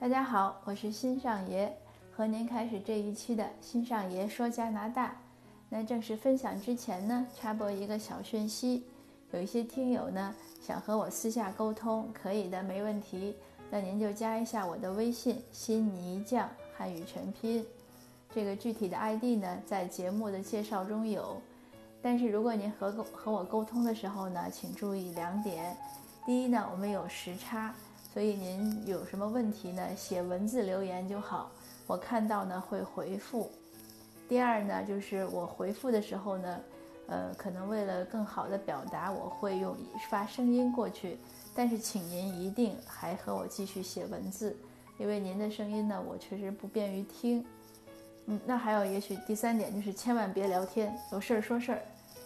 大家好，我是新上爷，和您开始这一期的新上爷说加拿大。那正式分享之前呢，插播一个小讯息，有一些听友呢想和我私下沟通，可以的，没问题。那您就加一下我的微信“新泥匠”汉语全拼，这个具体的 ID 呢在节目的介绍中有。但是如果您和和我沟通的时候呢，请注意两点：第一呢，我们有时差。所以您有什么问题呢？写文字留言就好，我看到呢会回复。第二呢，就是我回复的时候呢，呃，可能为了更好的表达，我会用发声音过去。但是请您一定还和我继续写文字，因为您的声音呢，我确实不便于听。嗯，那还有也许第三点就是千万别聊天，有事儿说事儿，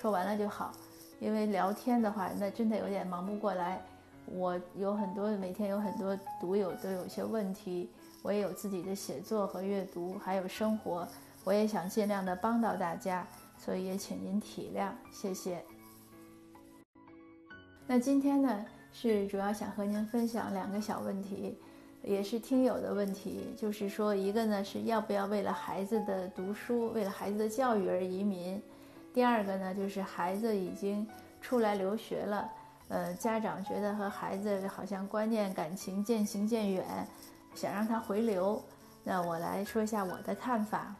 说完了就好。因为聊天的话，那真的有点忙不过来。我有很多每天有很多读友都有些问题，我也有自己的写作和阅读，还有生活，我也想尽量的帮到大家，所以也请您体谅，谢谢。那今天呢，是主要想和您分享两个小问题，也是听友的问题，就是说一个呢是要不要为了孩子的读书，为了孩子的教育而移民，第二个呢就是孩子已经出来留学了。呃，家长觉得和孩子好像观念、感情渐行渐远，想让他回流。那我来说一下我的看法。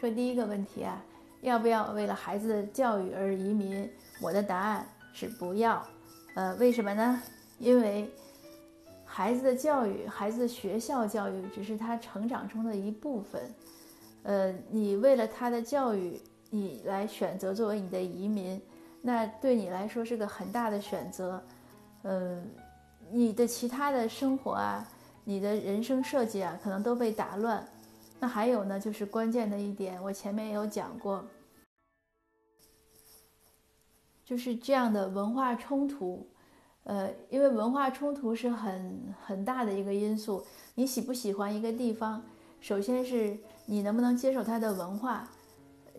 说第一个问题啊，要不要为了孩子的教育而移民？我的答案是不要。呃，为什么呢？因为孩子的教育，孩子学校教育只是他成长中的一部分。呃，你为了他的教育，你来选择作为你的移民。那对你来说是个很大的选择，嗯，你的其他的生活啊，你的人生设计啊，可能都被打乱。那还有呢，就是关键的一点，我前面也有讲过，就是这样的文化冲突，呃，因为文化冲突是很很大的一个因素。你喜不喜欢一个地方，首先是你能不能接受它的文化。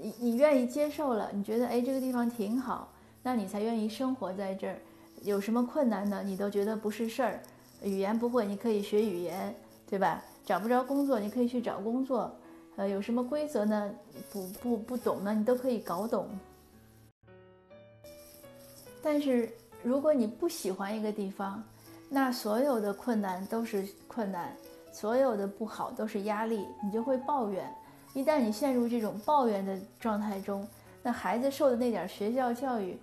你你愿意接受了，你觉得哎这个地方挺好，那你才愿意生活在这儿。有什么困难呢？你都觉得不是事儿。语言不会，你可以学语言，对吧？找不着工作，你可以去找工作。呃，有什么规则呢？不不不懂呢，你都可以搞懂。但是如果你不喜欢一个地方，那所有的困难都是困难，所有的不好都是压力，你就会抱怨。一旦你陷入这种抱怨的状态中，那孩子受的那点学校教育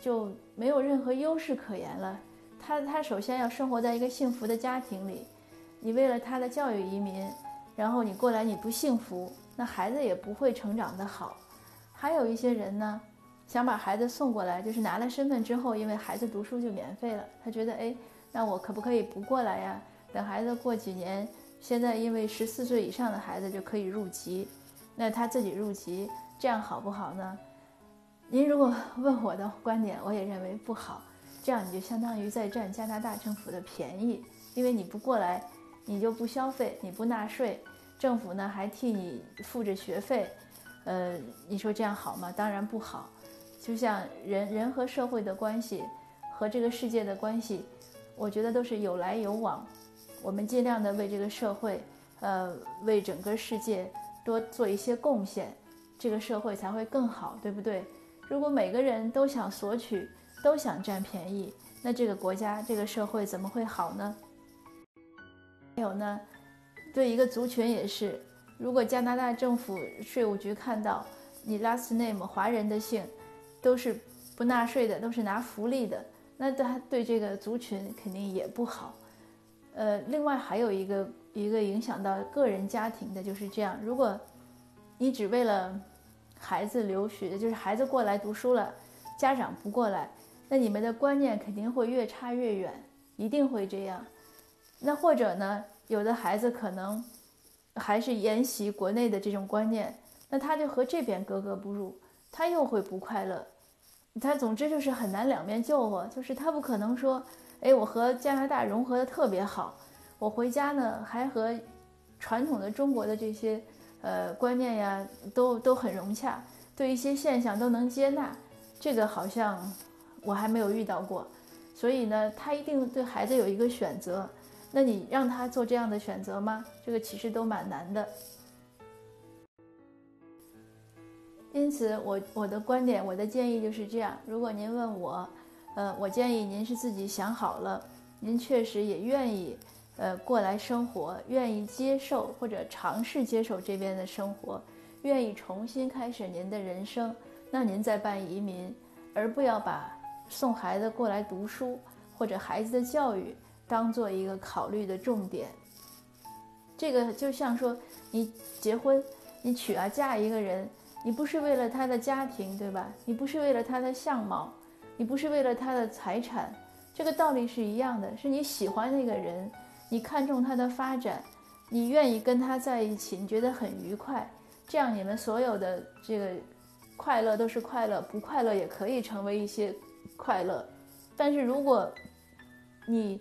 就没有任何优势可言了。他他首先要生活在一个幸福的家庭里，你为了他的教育移民，然后你过来你不幸福，那孩子也不会成长得好。还有一些人呢，想把孩子送过来，就是拿了身份之后，因为孩子读书就免费了，他觉得哎，那我可不可以不过来呀？等孩子过几年。现在因为十四岁以上的孩子就可以入籍，那他自己入籍，这样好不好呢？您如果问我的观点，我也认为不好。这样你就相当于在占加拿大政府的便宜，因为你不过来，你就不消费，你不纳税，政府呢还替你付着学费，呃，你说这样好吗？当然不好。就像人人和社会的关系，和这个世界的关系，我觉得都是有来有往。我们尽量的为这个社会，呃，为整个世界多做一些贡献，这个社会才会更好，对不对？如果每个人都想索取，都想占便宜，那这个国家、这个社会怎么会好呢？还有呢，对一个族群也是，如果加拿大政府税务局看到你 last name 华人的姓，都是不纳税的，都是拿福利的，那他对这个族群肯定也不好。呃，另外还有一个一个影响到个人家庭的就是这样。如果你只为了孩子留学，就是孩子过来读书了，家长不过来，那你们的观念肯定会越差越远，一定会这样。那或者呢，有的孩子可能还是沿袭国内的这种观念，那他就和这边格格不入，他又会不快乐。他总之就是很难两面救活，就是他不可能说。哎，我和加拿大融合的特别好，我回家呢还和传统的中国的这些呃观念呀都都很融洽，对一些现象都能接纳，这个好像我还没有遇到过，所以呢，他一定对孩子有一个选择，那你让他做这样的选择吗？这个其实都蛮难的。因此，我我的观点，我的建议就是这样。如果您问我，呃，我建议您是自己想好了，您确实也愿意，呃，过来生活，愿意接受或者尝试接受这边的生活，愿意重新开始您的人生，那您再办移民，而不要把送孩子过来读书或者孩子的教育当做一个考虑的重点。这个就像说，你结婚，你娶啊嫁一个人，你不是为了他的家庭，对吧？你不是为了他的相貌。你不是为了他的财产，这个道理是一样的，是你喜欢那个人，你看重他的发展，你愿意跟他在一起，你觉得很愉快，这样你们所有的这个快乐都是快乐，不快乐也可以成为一些快乐。但是如果你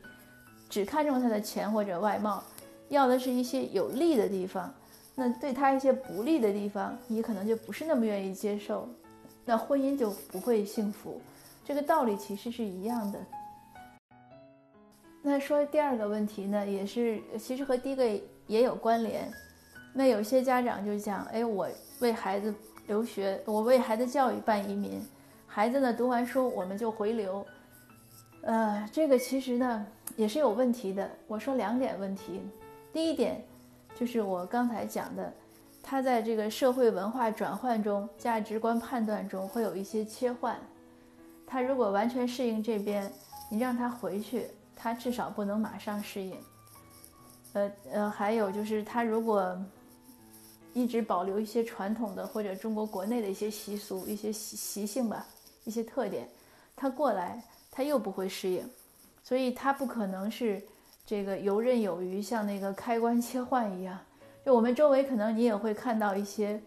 只看重他的钱或者外貌，要的是一些有利的地方，那对他一些不利的地方，你可能就不是那么愿意接受，那婚姻就不会幸福。这个道理其实是一样的。那说第二个问题呢，也是其实和第一个也有关联。那有些家长就讲，哎，我为孩子留学，我为孩子教育办移民，孩子呢读完书我们就回流。呃，这个其实呢也是有问题的。我说两点问题，第一点就是我刚才讲的，他在这个社会文化转换中、价值观判断中会有一些切换。他如果完全适应这边，你让他回去，他至少不能马上适应。呃呃，还有就是他如果一直保留一些传统的或者中国国内的一些习俗、一些习习性吧、一些特点，他过来他又不会适应，所以他不可能是这个游刃有余，像那个开关切换一样。就我们周围可能你也会看到一些，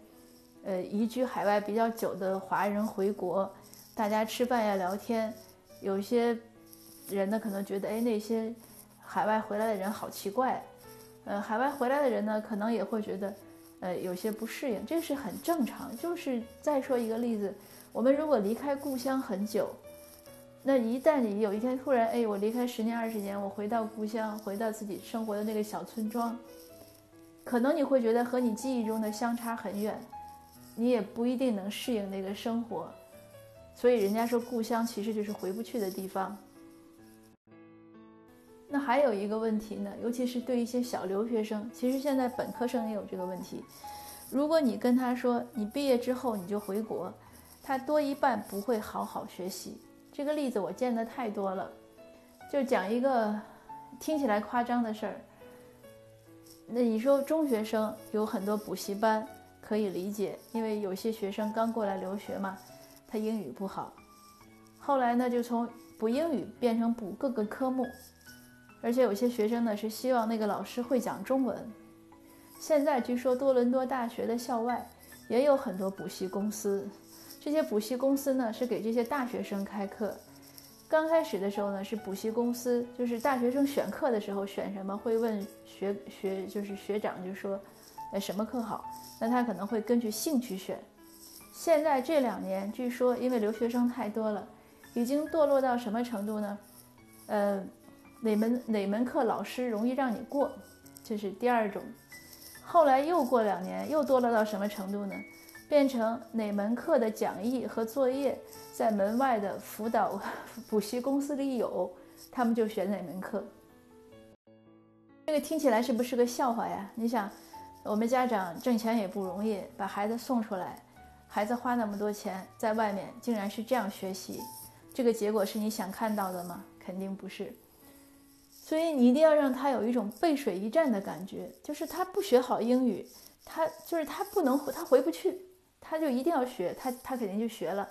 呃，移居海外比较久的华人回国。大家吃饭呀，聊天，有些人呢可能觉得，哎，那些海外回来的人好奇怪，呃，海外回来的人呢可能也会觉得，呃，有些不适应，这是很正常。就是再说一个例子，我们如果离开故乡很久，那一旦你有一天突然，哎，我离开十年二十年，我回到故乡，回到自己生活的那个小村庄，可能你会觉得和你记忆中的相差很远，你也不一定能适应那个生活。所以人家说故乡其实就是回不去的地方。那还有一个问题呢，尤其是对一些小留学生，其实现在本科生也有这个问题。如果你跟他说你毕业之后你就回国，他多一半不会好好学习。这个例子我见的太多了，就讲一个听起来夸张的事儿。那你说中学生有很多补习班可以理解，因为有些学生刚过来留学嘛。他英语不好，后来呢就从补英语变成补各个科目，而且有些学生呢是希望那个老师会讲中文。现在据说多伦多大学的校外也有很多补习公司，这些补习公司呢是给这些大学生开课。刚开始的时候呢是补习公司，就是大学生选课的时候选什么会问学学就是学长就说，呃什么课好，那他可能会根据兴趣选。现在这两年，据说因为留学生太多了，已经堕落到什么程度呢？呃，哪门哪门课老师容易让你过，这是第二种。后来又过两年，又堕落到什么程度呢？变成哪门课的讲义和作业在门外的辅导 补习公司里有，他们就选哪门课。这个听起来是不是个笑话呀？你想，我们家长挣钱也不容易，把孩子送出来。孩子花那么多钱在外面，竟然是这样学习，这个结果是你想看到的吗？肯定不是。所以你一定要让他有一种背水一战的感觉，就是他不学好英语，他就是他不能他回不去，他就一定要学，他他肯定就学了。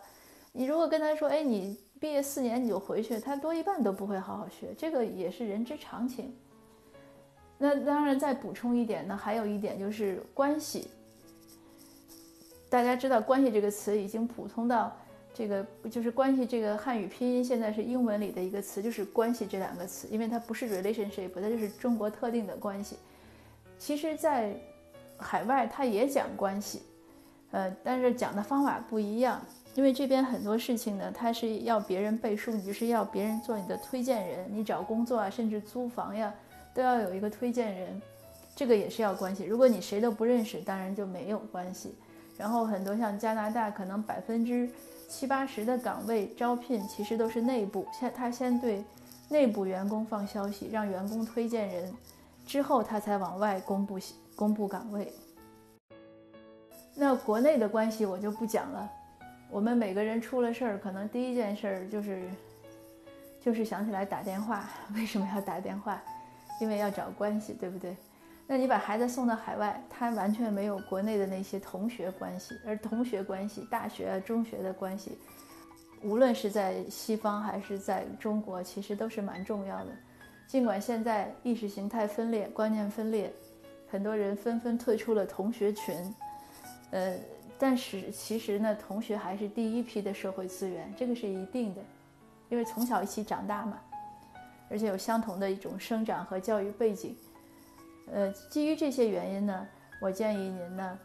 你如果跟他说，哎，你毕业四年你就回去，他多一半都不会好好学，这个也是人之常情。那当然再补充一点呢，还有一点就是关系。大家知道“关系”这个词已经普通到这个，就是“关系”这个汉语拼音现在是英文里的一个词，就是“关系”这两个词，因为它不是 relationship，它就是中国特定的关系。其实，在海外它也讲关系，呃，但是讲的方法不一样。因为这边很多事情呢，它是要别人背书，你就是要别人做你的推荐人，你找工作啊，甚至租房呀，都要有一个推荐人，这个也是要关系。如果你谁都不认识，当然就没有关系。然后很多像加拿大，可能百分之七八十的岗位招聘其实都是内部，先他先对内部员工放消息，让员工推荐人，之后他才往外公布公布岗位。那国内的关系我就不讲了。我们每个人出了事儿，可能第一件事儿就是，就是想起来打电话。为什么要打电话？因为要找关系，对不对？那你把孩子送到海外，他完全没有国内的那些同学关系，而同学关系、大学、中学的关系，无论是在西方还是在中国，其实都是蛮重要的。尽管现在意识形态分裂、观念分裂，很多人纷纷退出了同学群，呃。但是其实呢，同学还是第一批的社会资源，这个是一定的，因为从小一起长大嘛，而且有相同的一种生长和教育背景。呃，基于这些原因呢，我建议您呢，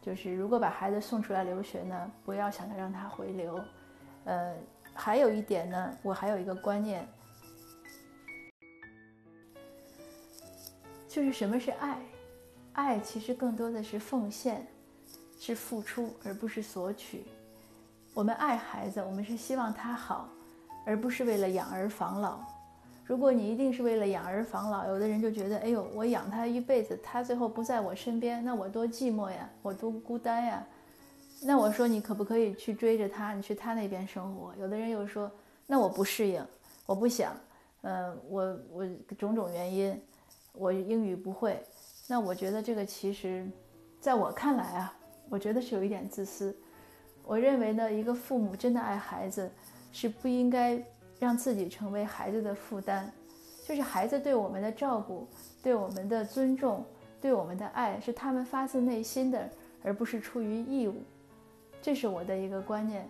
就是如果把孩子送出来留学呢，不要想着让他回流。呃，还有一点呢，我还有一个观念，就是什么是爱？爱其实更多的是奉献。是付出，而不是索取。我们爱孩子，我们是希望他好，而不是为了养儿防老。如果你一定是为了养儿防老，有的人就觉得，哎呦，我养他一辈子，他最后不在我身边，那我多寂寞呀，我多孤单呀。那我说，你可不可以去追着他，你去他那边生活？有的人又说，那我不适应，我不想，嗯，我我种种原因，我英语不会。那我觉得这个其实，在我看来啊。我觉得是有一点自私。我认为呢，一个父母真的爱孩子，是不应该让自己成为孩子的负担。就是孩子对我们的照顾、对我们的尊重、对我们的爱，是他们发自内心的，而不是出于义务。这是我的一个观念，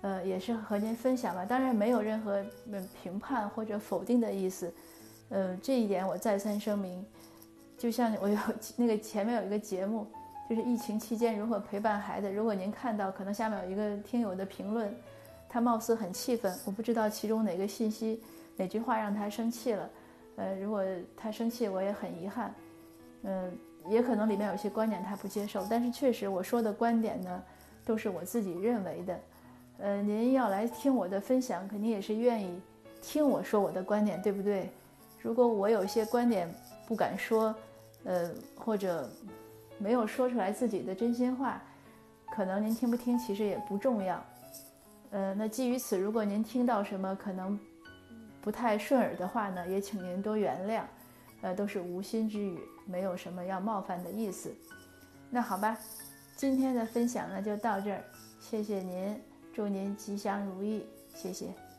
呃，也是和您分享吧。当然没有任何评判或者否定的意思。呃，这一点我再三声明。就像我有 那个前面有一个节目。就是疫情期间如何陪伴孩子。如果您看到，可能下面有一个听友的评论，他貌似很气愤，我不知道其中哪个信息、哪句话让他生气了。呃，如果他生气，我也很遗憾。嗯，也可能里面有些观点他不接受，但是确实我说的观点呢，都是我自己认为的。呃，您要来听我的分享，肯定也是愿意听我说我的观点，对不对？如果我有些观点不敢说，呃，或者。没有说出来自己的真心话，可能您听不听其实也不重要。呃，那基于此，如果您听到什么可能不太顺耳的话呢，也请您多原谅。呃，都是无心之语，没有什么要冒犯的意思。那好吧，今天的分享呢就到这儿，谢谢您，祝您吉祥如意，谢谢。